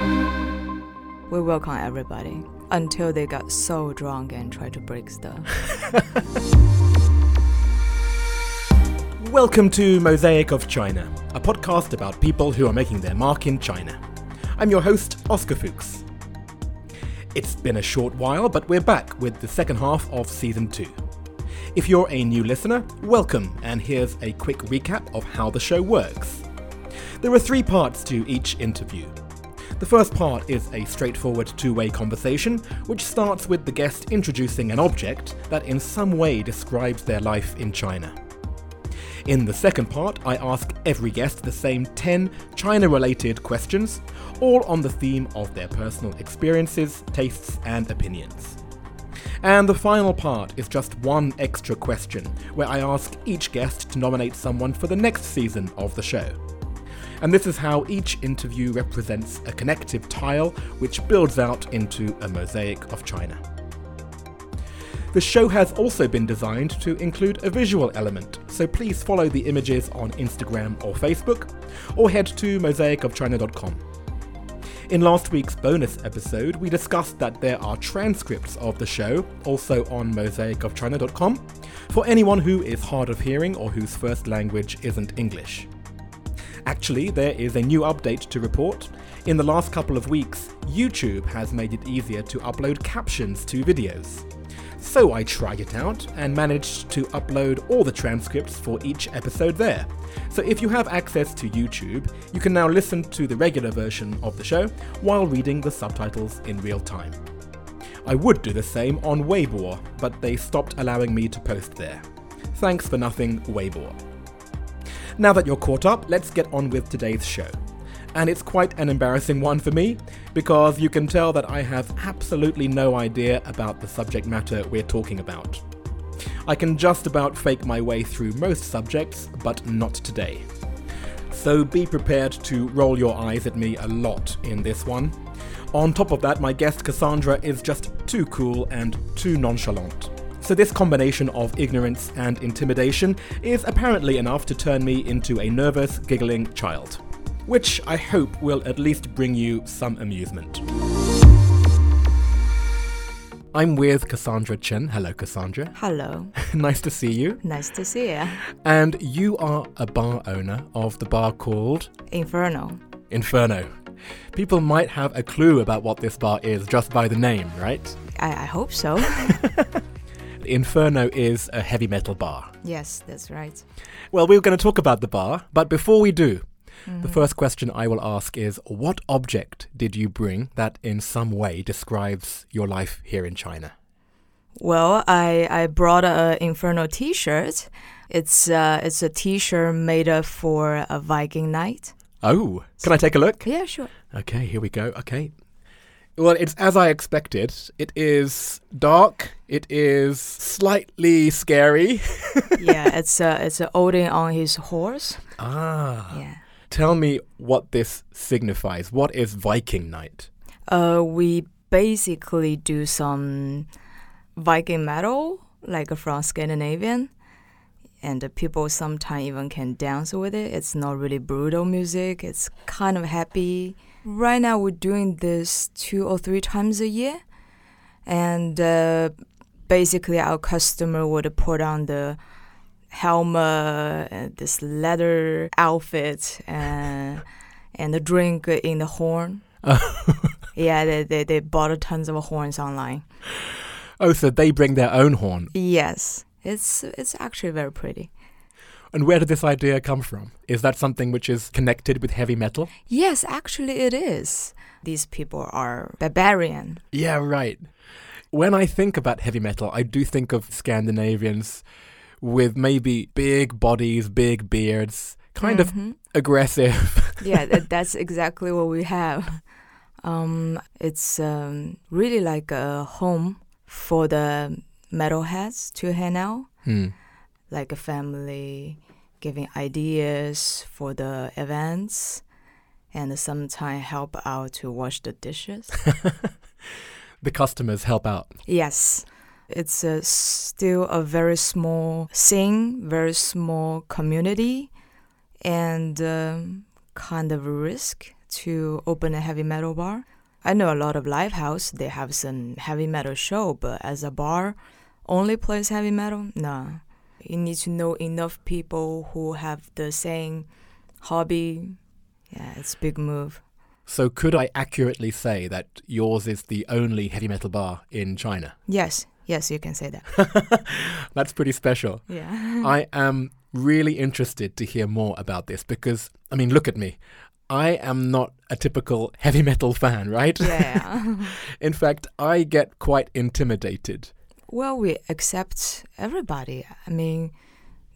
We welcome everybody until they got so drunk and tried to break stuff. Welcome to Mosaic of China, a podcast about people who are making their mark in China. I'm your host, Oscar Fuchs. It's been a short while, but we're back with the second half of season two. If you're a new listener, welcome, and here's a quick recap of how the show works. There are three parts to each interview. The first part is a straightforward two way conversation, which starts with the guest introducing an object that in some way describes their life in China. In the second part, I ask every guest the same 10 China related questions, all on the theme of their personal experiences, tastes, and opinions. And the final part is just one extra question, where I ask each guest to nominate someone for the next season of the show. And this is how each interview represents a connective tile which builds out into a mosaic of China. The show has also been designed to include a visual element, so please follow the images on Instagram or Facebook, or head to mosaicofchina.com. In last week's bonus episode, we discussed that there are transcripts of the show, also on mosaicofchina.com, for anyone who is hard of hearing or whose first language isn't English. Actually, there is a new update to report. In the last couple of weeks, YouTube has made it easier to upload captions to videos. So I tried it out and managed to upload all the transcripts for each episode there. So if you have access to YouTube, you can now listen to the regular version of the show while reading the subtitles in real time. I would do the same on Weibo, but they stopped allowing me to post there. Thanks for nothing, Weibo. Now that you're caught up, let's get on with today's show. And it's quite an embarrassing one for me, because you can tell that I have absolutely no idea about the subject matter we're talking about. I can just about fake my way through most subjects, but not today. So be prepared to roll your eyes at me a lot in this one. On top of that, my guest Cassandra is just too cool and too nonchalant. So, this combination of ignorance and intimidation is apparently enough to turn me into a nervous, giggling child. Which I hope will at least bring you some amusement. I'm with Cassandra Chen. Hello, Cassandra. Hello, nice to see you. nice to see you. And you are a bar owner of the bar called Inferno. Inferno. People might have a clue about what this bar is just by the name, right? I, I hope so. Inferno is a heavy metal bar. yes, that's right. Well, we're going to talk about the bar, but before we do, the first question I will ask is what object did you bring that in some way describes your life here in China? Well, I, I brought a Inferno T-shirt. It's uh, it's a T-shirt made up for a Viking night. Oh, can I take a look? Yeah, sure. Okay, here we go. Okay. Well, it's as I expected. It is dark. It is slightly scary. yeah, it's a it's a Odin on his horse. ah. Yeah. Tell me what this signifies. What is Viking Night? Uh, we basically do some Viking metal, like from Scandinavian, and people sometimes even can dance with it. It's not really brutal music. It's kind of happy. Right now, we're doing this two or three times a year, and uh, basically, our customer would put on the helmet, and this leather outfit, and and the drink in the horn. Yeah, they, they, they bought tons of horns online. Oh, so they bring their own horn. Yes, it's it's actually very pretty. And where did this idea come from? Is that something which is connected with heavy metal? Yes, actually it is. These people are barbarian. Yeah, right. When I think about heavy metal, I do think of Scandinavians with maybe big bodies, big beards, kind of Mhm. aggressive. yeah, that, that's exactly what we have. Um, it's um, really like a home for the metalheads to hang out, Hmm. like a family giving ideas for the events, and sometimes help out to wash the dishes. The customers help out. Yes. It's a, still a very small scene, very small community, and um, kind of a risk to open a heavy metal bar. I know a lot of live house, they have some heavy metal show, but as a bar only plays heavy metal, nah. You need to know enough people who have the same hobby. Yeah, it's big move. So could I accurately say that yours is the only heavy metal bar in China? Yes, yes, you can say that. That's pretty special. Yeah. I am really interested to hear more about this because, I mean, look at me. I am not a typical heavy metal fan, right? yeah. In fact, I get quite intimidated. well, we accept everybody. I mean,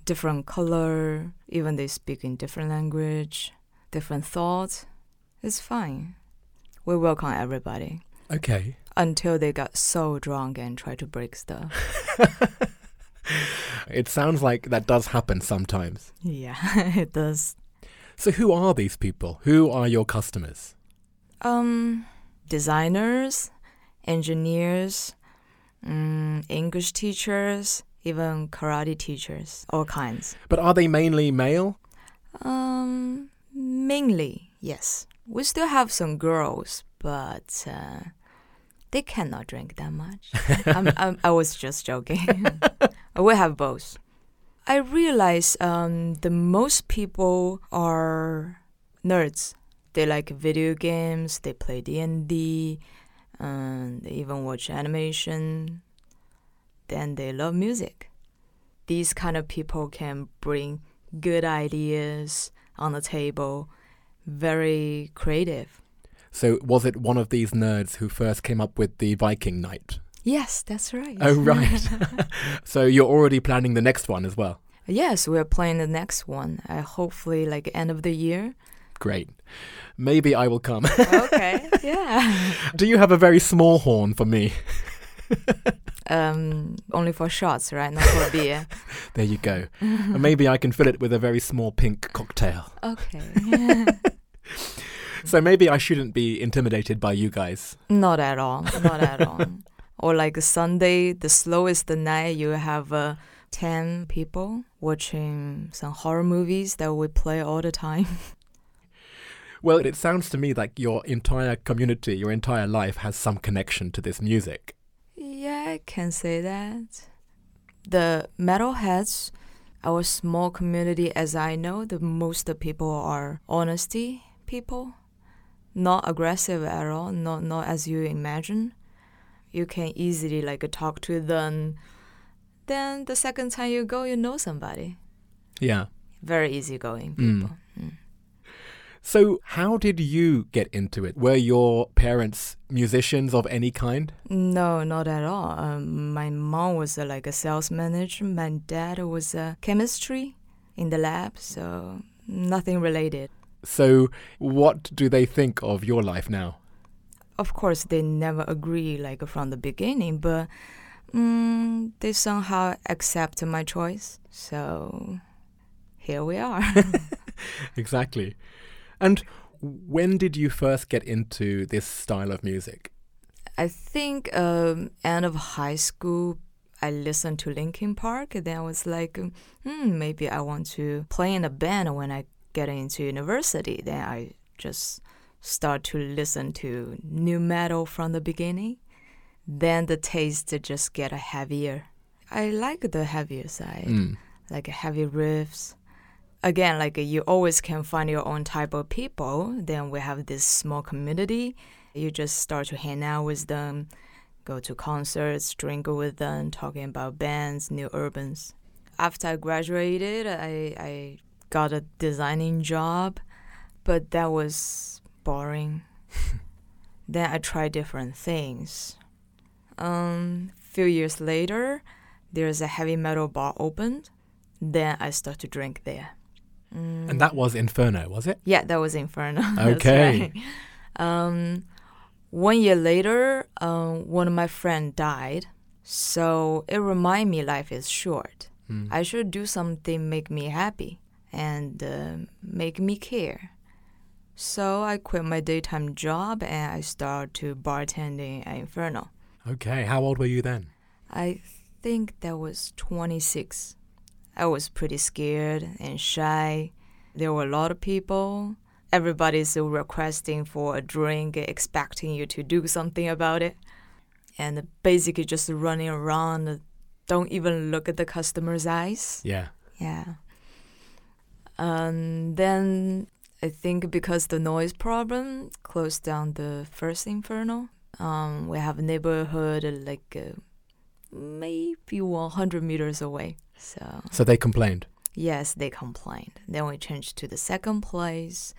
different color, even they speak in different language, different thoughts. It's fine. We welcome everybody Okay. until they got so drunk and try to break stuff. It sounds like that does happen sometimes. yeah, it does. So, who are these people? Who are your customers? Um, designers, engineers, mm, English teachers, even karate teachers, all kinds. But are they mainly male? Um, mainly, yes. We still have some girls, but uh, they cannot drink that much. I'm, I'm, I was just joking. we have both. I realize um, the most people are nerds. They like video games. They play D and D, and they even watch animation. Then they love music. These kind of people can bring good ideas on the table, very creative. So, was it one of these nerds who first came up with the Viking Night? Yes, that's right. Oh, right. so, you're already planning the next one as well. Yes, we're planning the next one. Uh, hopefully, like end of the year. Great. Maybe I will come. okay. Yeah. Do you have a very small horn for me? Um, only for shots, right? Not for beer. There you go. Maybe I can fill it with a very small pink cocktail. Okay. So maybe I shouldn't be intimidated by you guys. Not at all. Not at all. or like Sunday, the slowest the night, you have uh, 10 people watching some horror movies that we play all the time. Well, it sounds to me like your entire community, your entire life has some connection to this music. yeah, I can say that. The metalheads, our small community, as I know, the most of people are honesty people, not aggressive at all, not not as you imagine. You can easily like talk to them. Then the second time you go, you know somebody. Yeah. Very easygoing Mm. people. Mm. So, how did you get into it? Were your parents musicians of any kind? No, not at all. Um, my mom was uh, like a sales manager. My dad was a chemistry in the lab, so nothing related. So, what do they think of your life now? Of course, they never agree like from the beginning, but mm, they somehow accept my choice. So here we are. Exactly. And when did you first get into this style of music? I think um, end of high school, I listened to Linkin Park. And then I was like, hmm, maybe I want to play in a band when I get into university. Then I just start to listen to nu metal from the beginning. Then the taste just get heavier. I like the heavier side, Mm. like heavy riffs. Again, like you always can find your own type of people. Then we have this small community. You just start to hang out with them, go to concerts, drink with them, talking about bands, new urbans. After I graduated, I, I got a designing job, but that was boring. then I tried different things. Um, few years later, there's a heavy metal bar opened. Then I start to drink there. Mm. And that was Inferno, was it? Yeah, that was Inferno. Okay. right. Um, one year later, um, one of my friend died, so it reminded me life is short. Mm. I should do something make me happy and uh, make me care. So I quit my daytime job and I started to bartending at Inferno. Okay. How old were you then? I think that was 26. I was pretty scared and shy. There were a lot of people. everybody's requesting for a drink, expecting you to do something about it, and basically just running around, don't even look at the customer's eyes. Yeah. Yeah. Um, then I think because the noise problem closed down the first Inferno. Um, we have a neighborhood like uh, maybe 100 meters away. So So they complained. yes, they complained. Then we changed to the second place.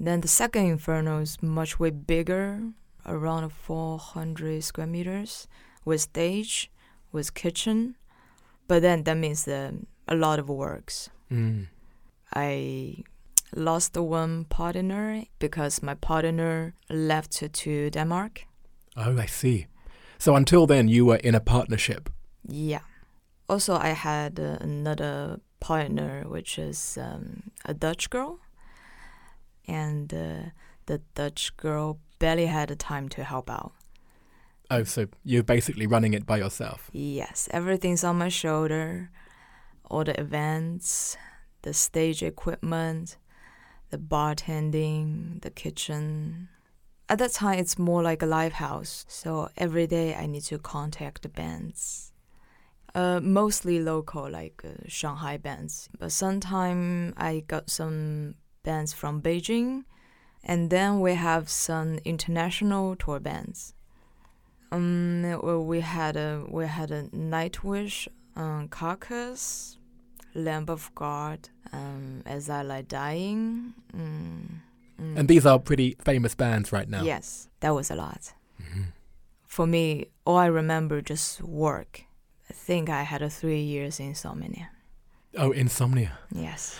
Then the second Inferno is much way bigger, around 400 square meters, with stage, with kitchen. But then that means uh, a lot of works. Mm. I lost one partner because my partner left to Denmark. Oh, I see. So until then, you were in a partnership. Yeah. Also, I had uh, another partner, which is um, a Dutch girl, and uh, the Dutch girl barely had the time to help out. Oh, so you're basically running it by yourself. Yes, everything's on my shoulder. All the events, the stage equipment, the bartending, the kitchen. At that time, it's more like a live house. So every day I need to contact the bands. Uh, mostly local, like uh, Shanghai bands. But sometime I got some bands from Beijing, and then we have some international tour bands. Um, we had a we had a Nightwish, um, Carcass, Lamb of God, um, As I Lay Dying. Mm, mm. And these are pretty famous bands right now. Yes, that was a lot. Mhm. For me, all I remember just work. I think I had a three years insomnia. Oh, Insomnia. Yes.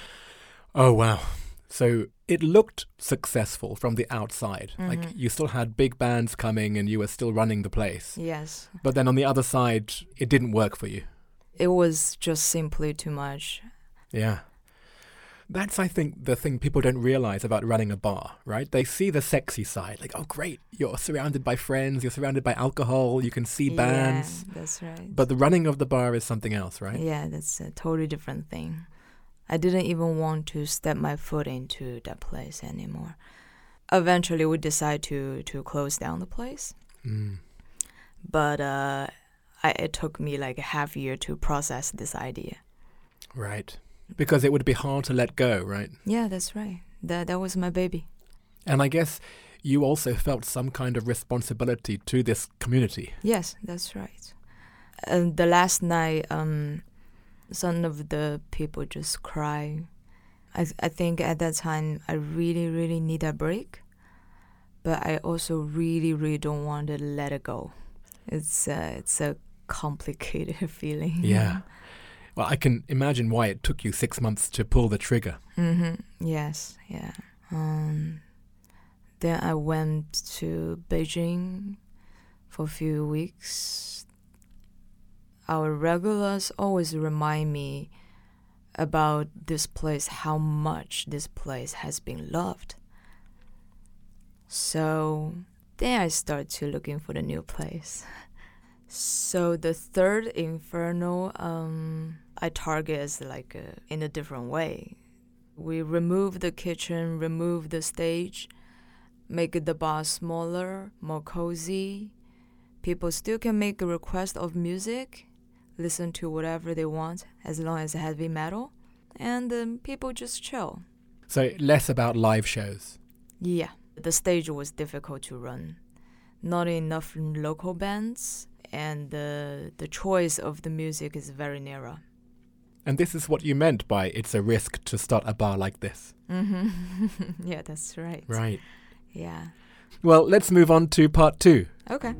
Oh, wow. So it looked successful from the outside. Like Mhm. you still had big bands coming and you were still running the place. Yes. But then on the other side, it didn't work for you. It was just simply too much. Yeah. That's, I think, the thing people don't realize about running a bar, right? They see the sexy side, like, oh, great, you're surrounded by friends, you're surrounded by alcohol, you can see bands. Yeah, that's right. But the running of the bar is something else, right? Yeah, that's a totally different thing. I didn't even want to step my foot into that place anymore. Eventually, we decided to to close down the place, Mm. but uh, I, it took me like a half year to process this idea. Right. Because it would be hard to let go, right? Yeah, that's right. That that was my baby. And I guess you also felt some kind of responsibility to this community. Yes, that's right. And the last night, um, some of the people just cry. I I think at that time I really really need a break, but I also really really don't want to let it go. It's uh, it's a complicated feeling. Yeah. Well, I can imagine why it took you six months to pull the trigger. Mm-hmm. Yes. Yeah. Um. Then I went to Beijing for a few weeks. Our regulars always remind me about this place, how much this place has been loved. So then I start to looking for the new place. So the third inferno, um, I target as like uh in a different way. We remove the kitchen, remove the stage, make the bar smaller, more cozy. People still can make a request of music, listen to whatever they want as long as it's heavy metal, and um, people just chill. So less about live shows. Yeah, the stage was difficult to run. Not enough local bands, and the the choice of the music is very narrow. And this is what you meant by it's a risk to start a bar like this. Mm -hmm. yeah, that's right. Right. Yeah. Well, let's move on to part two. Okay.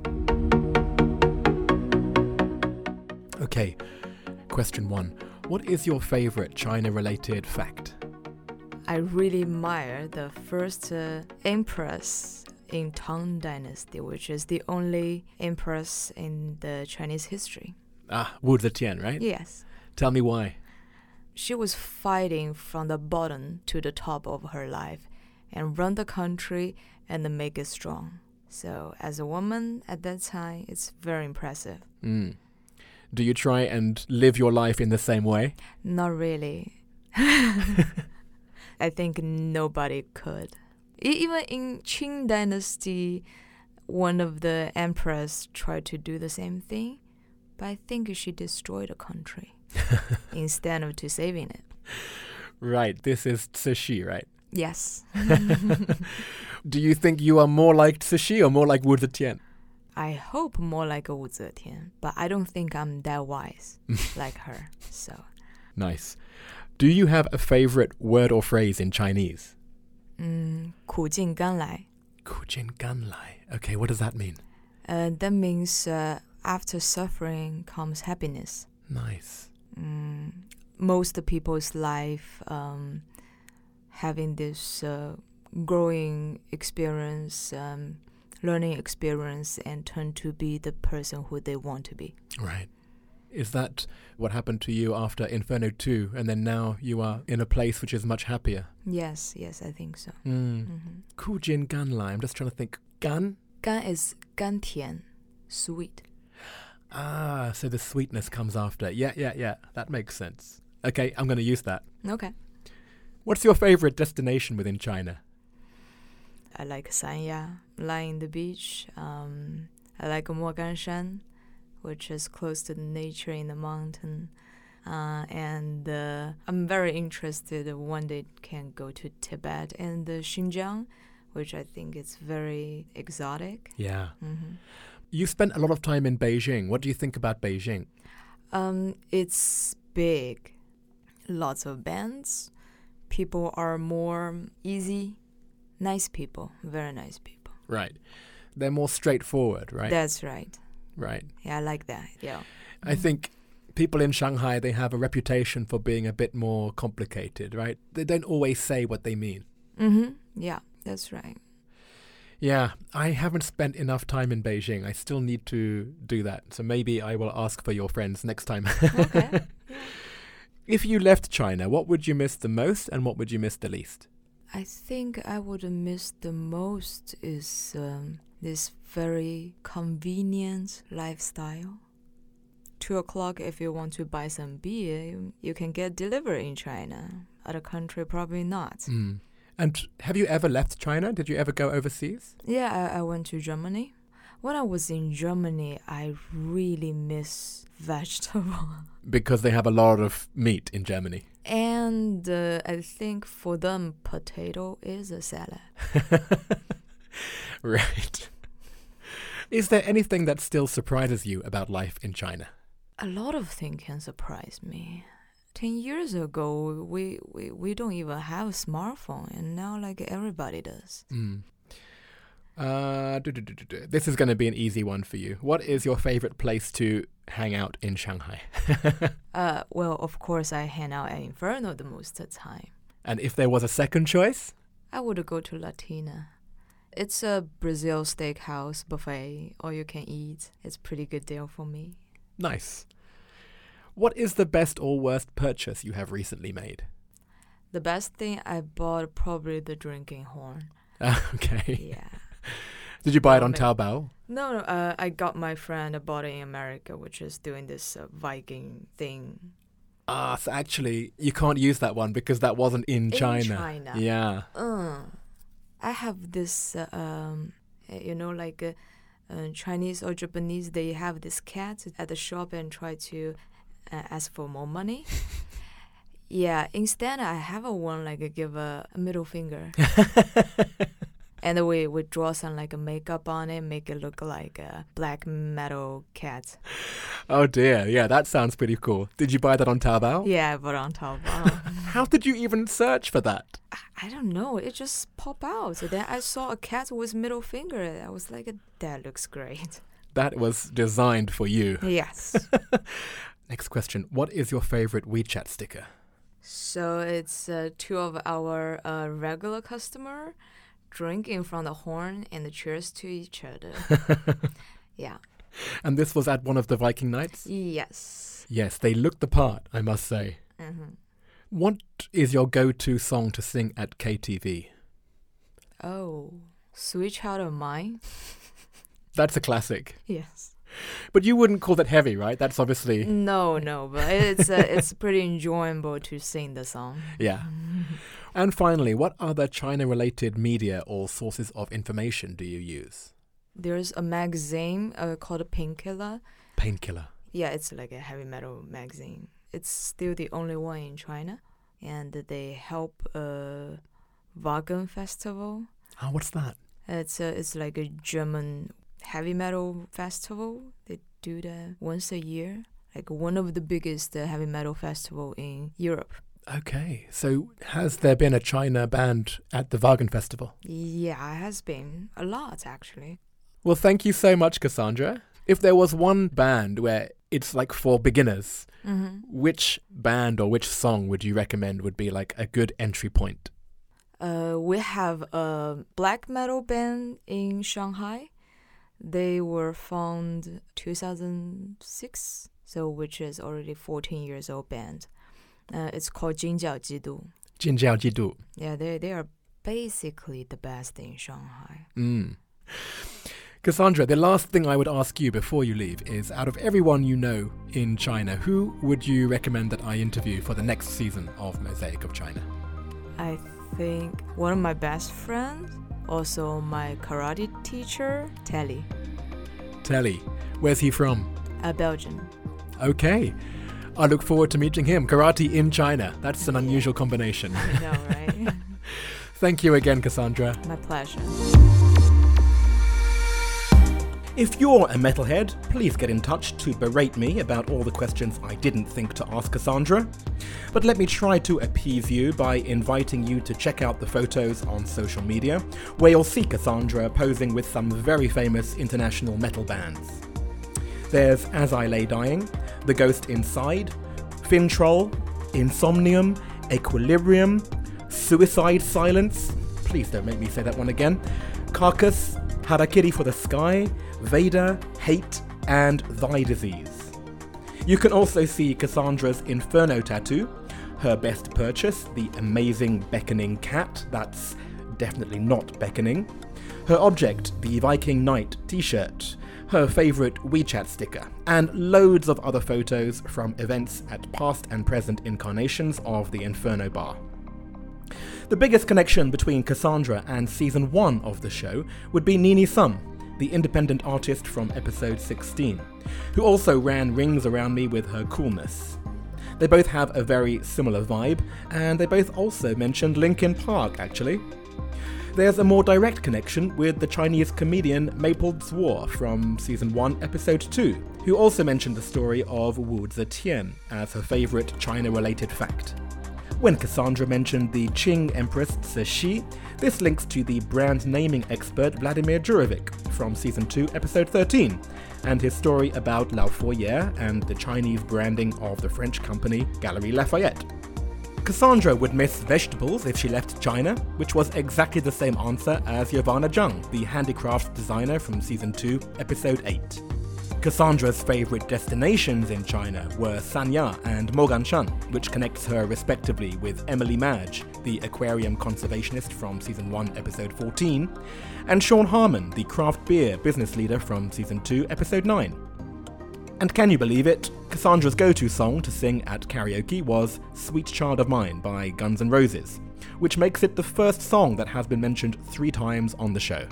Okay. Question one What is your favorite China related fact? I really admire the first uh, empress in Tang Dynasty, which is the only empress in the Chinese history. Ah, Wu Zetian, right? Yes. Tell me why. She was fighting from the bottom to the top of her life and run the country and make it strong. So, as a woman at that time, it's very impressive. Mm. Do you try and live your life in the same way? Not really. I think nobody could. Even in Qing Dynasty, one of the emperors tried to do the same thing, but I think she destroyed the country instead of to saving it. Right, this is Cixi, right? Yes, Do you think you are more like Cixi or more like Wu Zetian? I hope more like a Wu Zetian, but I don't think I'm that wise like her. So, Nice. Do you have a favorite word or phrase in Chinese? 嗯，苦尽甘来. Kujin Ganlai. Okay, what does that mean? Uh, that means uh, after suffering comes happiness. Nice. Mm, most people's life um, having this uh, growing experience, um, learning experience, and turn to be the person who they want to be. Right. Is that what happened to you after Inferno 2 and then now you are in a place which is much happier? Yes, yes, I think so. Mm. hmm Kujin Ganlai. I'm just trying to think. Gan? Gan is 甘甜, sweet. Ah, so the sweetness comes after. Yeah, yeah, yeah. That makes sense. Okay, I'm going to use that. Okay. What's your favorite destination within China? I like Sanya, lying the beach. Um, I like Moganshan, which is close to the nature in the mountain. Uh, and uh, I'm very interested one day can go to Tibet and uh, Xinjiang, which I think is very exotic. Yeah. hmm You spent a lot of time in Beijing. What do you think about Beijing? Um, it's big, lots of bands. People are more easy, nice people, very nice people. Right. They're more straightforward, right? That's right. Right. Yeah, I like that. Yeah. I think people in Shanghai they have a reputation for being a bit more complicated, right? They don't always say what they mean. Mm-hmm. Yeah, that's right. Yeah, I haven't spent enough time in Beijing. I still need to do that. So maybe I will ask for your friends next time. Okay. if you left China, what would you miss the most and what would you miss the least? I think I would miss the most is um, this very convenient lifestyle. Two o'clock, if you want to buy some beer, you, can get delivered in China. Other country, probably not. Mm. And have you ever left China? Did you ever go overseas? Yeah, I, I went to Germany. When I was in Germany, I really miss vegetable. Because they have a lot of meat in Germany. And uh, I think for them, potato is a salad. right. Is there anything that still surprises you about life in China? A lot of things can surprise me. Ten years ago, we, we, we don't even have a smartphone, and now like everybody does. Mm. Uh, du- du- du. this is going to be an easy one for you. What is your favorite place to hang out in Shanghai? Uh, well, of course, I hang out at Inferno the most of the time. and if there was a second choice? I would go to Latina. It's a Brazil steakhouse buffet, all you can eat. It's pretty good deal for me. Nice. What is the best or worst purchase you have recently made? The best thing I bought probably the drinking horn. okay. Yeah. Did you buy it on Taobao? No, no. Uh, I got my friend bought it in America, which is doing this uh, Viking thing. Ah, so actually, you can't use that one because that wasn't in, In China. China. Yeah. Uh, I have this, uh, um, uh, you know, like uh, uh, Chinese or Japanese, they have this cat at the shop and try to uh, ask for more money. yeah, instead I have a one like give a, a middle finger, and we we draw some like a makeup on it, make it look like a black metal cat. Oh dear. Yeah, that sounds pretty cool. Did you buy that on Taobao? Yeah, but on top. uh, How did you even search for that? I don't know. It just pop out. So then I saw a cat with middle finger. I was like, that looks great. That was designed for you. Yes. Next question. What is your favorite WeChat sticker? so it's uh, two of our uh, regular customer drinking from the horn and the cheers to each other. yeah. And this was at one of the Viking nights? Yes. Yes, they looked the part, I must say. hmm What is your go to song to sing at KTV? Oh, sweet child of mine. That's a classic. Yes. But you wouldn't call that heavy, right? That's obviously. No, no, but it's uh, it's pretty enjoyable to sing the song. Yeah. And finally, what other China related media or sources of information do you use? There's a magazine uh, called Painkiller. Painkiller. Yeah, it's like a heavy metal magazine. It's still the only one in China, and they help a Wacken festival. Ah, what's that? It's a, it's like a German heavy metal festival. They do that once a year, like one of the biggest uh, heavy metal festival in Europe. Okay, so has there been a China band at the Wacken Festival? Yeah, it has been a lot actually. Well, thank you so much, Cassandra. If there was one band where it's like for beginners, Mm-hmm. which band or which song would you recommend would be like a good entry point? Uh, we have a black metal band in Shanghai. They were found 2006, so which is already 14 years old band. Uh, it's called Jinjiao Jidu. Jinjiao Jidu. Yeah, they they are basically the best in Shanghai. Mm. Cassandra, the last thing I would ask you before you leave is out of everyone you know in China, who would you recommend that I interview for the next season of Mosaic of China? I think one of my best friends, also my karate teacher, Telly. Telly, where's he from? Uh, A Belgian. Okay. I look forward to meeting him. Karate in China. That's an unusual combination. I know, right? Thank you again, Cassandra. my pleasure. If you're a metalhead, please get in touch to berate me about all the questions I didn't think to ask Cassandra. But let me try to appease you by inviting you to check out the photos on social media, where you'll see Cassandra posing with some very famous international metal bands. There's As I Lay Dying, The Ghost Inside, Finntroll, Insomnium, Equilibrium, Suicide Silence, please don't make me say that one again, Carcass, Harakiri for the Sky, Vader, Hate, and Thy Disease. You can also see Cassandra's Inferno tattoo, her best purchase, the amazing beckoning cat, that's definitely not beckoning, her object, the Viking Night t shirt, her favourite WeChat sticker, and loads of other photos from events at past and present incarnations of the Inferno Bar. The biggest connection between Cassandra and season 1 of the show would be Nini Sum, the independent artist from episode 16, who also ran rings around me with her coolness. They both have a very similar vibe, and they both also mentioned Linkin Park, actually. There's a more direct connection with the Chinese comedian Maple Zhuo from season 1, episode 2, who also mentioned the story of Wu Zetian as her favourite China related fact. When Cassandra mentioned the Qing Empress Cixi, this links to the brand naming expert Vladimir Djurovic from season 2, episode 13, and his story about Lao Foye and the Chinese branding of the French company Galeries Lafayette. Cassandra would miss vegetables if she left China, which was exactly the same answer as Giovanna Jung, the handicraft designer from season 2, episode 8. Cassandra's favourite destinations in China were Sanya and Moganshan, which connects her respectively with Emily Madge, the aquarium conservationist from season 1, episode 14, and Sean Harmon, the craft beer business leader from season 2, episode 9. And can you believe it? Cassandra's go to song to sing at karaoke was Sweet Child of Mine by Guns N' Roses, which makes it the first song that has been mentioned three times on the show.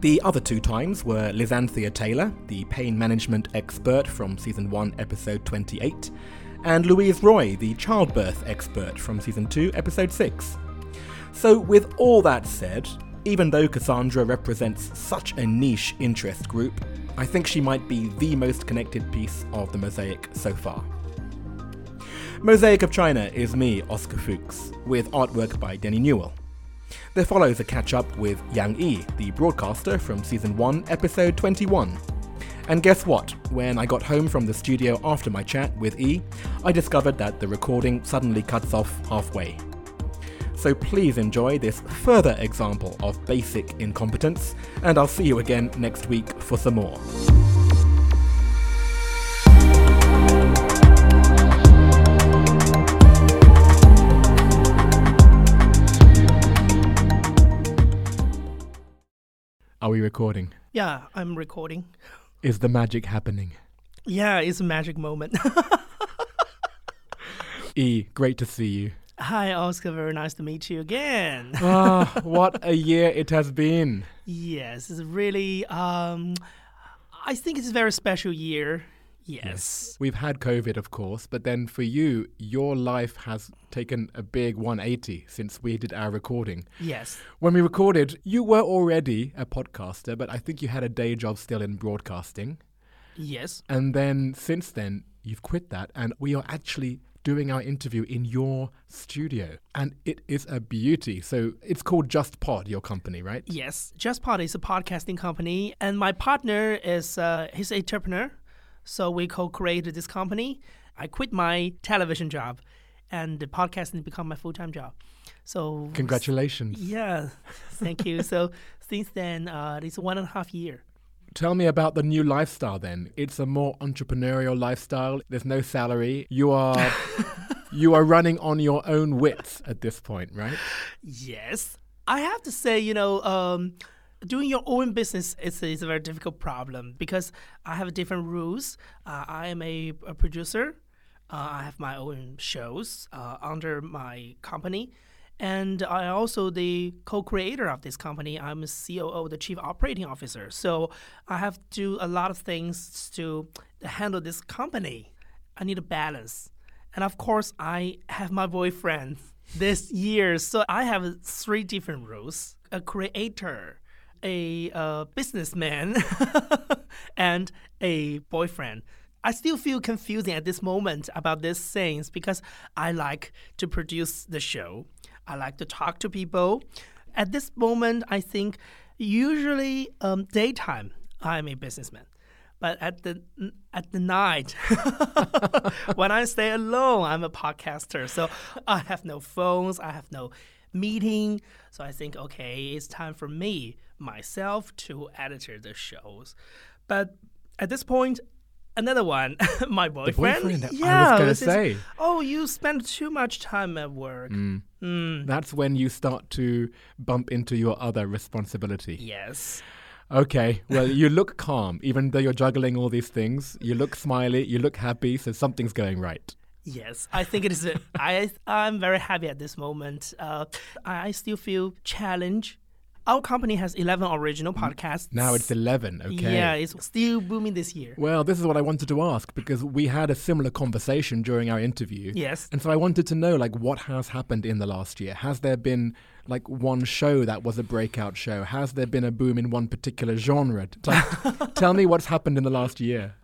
The other two times were Lizanthea Taylor, the pain management expert from season 1, episode 28, and Louise Roy, the childbirth expert from season 2, episode 6. So, with all that said, even though Cassandra represents such a niche interest group, I think she might be the most connected piece of the mosaic so far. Mosaic of China is me, Oscar Fuchs, with artwork by Denny Newell. There follows a catch up with Yang Yi, the broadcaster from season 1, episode 21. And guess what? When I got home from the studio after my chat with E, I discovered that the recording suddenly cuts off halfway. So please enjoy this further example of basic incompetence, and I'll see you again next week for some more. Are we recording? Yeah, I'm recording. Is the magic happening? Yeah, it's a magic moment. E, great to see you. Hi, Oscar. Very nice to meet you again. Ah, what a year it has been. yes, it's really. Um, I think it's a very special year. Yes. We've had COVID, of course, but then for you, your life has taken a big 180 since we did our recording. Yes. When we recorded, you were already a podcaster, but I think you had a day job still in broadcasting. Yes. And then since then, you've quit that, and we are actually doing our interview in your studio. And it is a beauty. So it's called Just Pod, your company, right? Yes. Just Pod is a podcasting company, and my partner is uh, he's an entrepreneur. So we co-created this company. I quit my television job, and the podcasting become my full-time job. So Congratulations. Yeah, thank you. so since then, uh, it's one and a half year. Tell me about the new lifestyle then. It's a more entrepreneurial lifestyle. There's no salary. You are you are running on your own wits at this point, right? Yes, I have to say, you know, um, doing your own business is, is a very difficult problem because I have different rules. Uh, I am a, a producer. Uh, I have my own shows uh, under my company. And I also the co-creator of this company. I'm COO, the chief operating officer. So I have to do a lot of things to handle this company. I need a balance. And of course, I have my boyfriend this year. So I have three different roles a creator, a uh, businessman, and a boyfriend. I still feel confusing at this moment about these things because I like to produce the show. I like to talk to people. At this moment, I think usually um, daytime I'm a businessman, but at the at the night when I stay alone, I'm a podcaster. So I have no phones, I have no meeting. So I think okay, it's time for me myself to edit the shows. But at this point, another one, my boyfriend. boyfriend, I was yeah, gonna this is- oh, you spend too much time at work. Mm. That's when you start to bump into your other responsibility. Yes. Okay, well, you look calm, even though you're juggling all these things. You look smiley, you look happy, so something's going right. Yes, I think it is. A, I I'm very happy at this moment. Uh, I, I still feel challenged. Our company has 11 original mm-hmm. podcasts. Now it's 11, okay? Yeah, it's still booming this year. Well, this is what I wanted to ask because we had a similar conversation during our interview. Yes. And so I wanted to know like what has happened in the last year? Has there been like one show that was a breakout show? Has there been a boom in one particular genre? Like, tell me what's happened in the last year.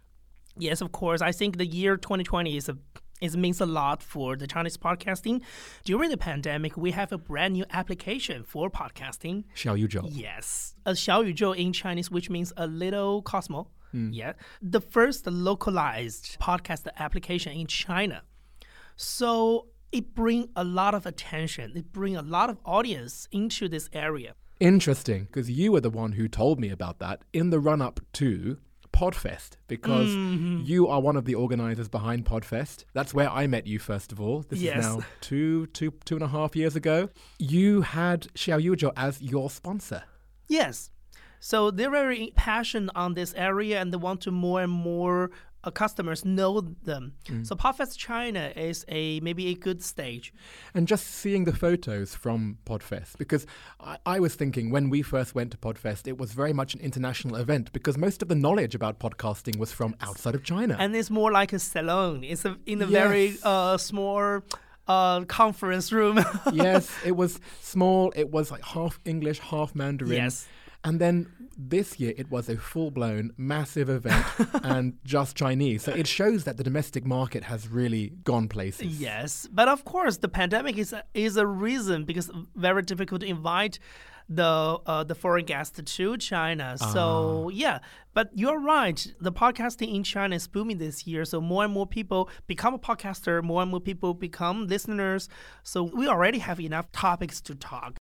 Yes, of course. I think the year 2020 is a it means a lot for the Chinese podcasting. During the pandemic, we have a brand new application for podcasting. Xiao Yuzhou. Yes, a 小宇宙 in Chinese, which means a little Cosmo. Yeah, the first localized podcast application in China. So it bring a lot of attention. It bring a lot of audience into this area. Interesting, because you were the one who told me about that in the run up to Podfest, because Mm-hmm. you are one of the organizers behind Podfest. That's where I met you, first of all. This Yes. is now two, two, two and a half years ago. You had Xiao Yuzhou as your sponsor. Yes. So they're very passionate on this area and they want to more and more uh, customers know them. So Podfest China is a maybe a good stage. And just seeing the photos from Podfest, because I, I was thinking when we first went to Podfest, it was very much an international event because most of the knowledge about podcasting was from outside of China. And it's more like a salon. It's a, in a very uh, small uh, conference room. yes, it was small. It was like half English, half Mandarin. Yes. And then this year it was a full blown massive event and just Chinese. So it shows that the domestic market has really gone places. Yes, but of course, the pandemic is a, is a reason because very difficult to invite the uh, the foreign guests to China. So yeah, but you're right. The podcasting in China is booming this year. So more and more people become a podcaster. More and more people become listeners. So we already have enough topics to talk.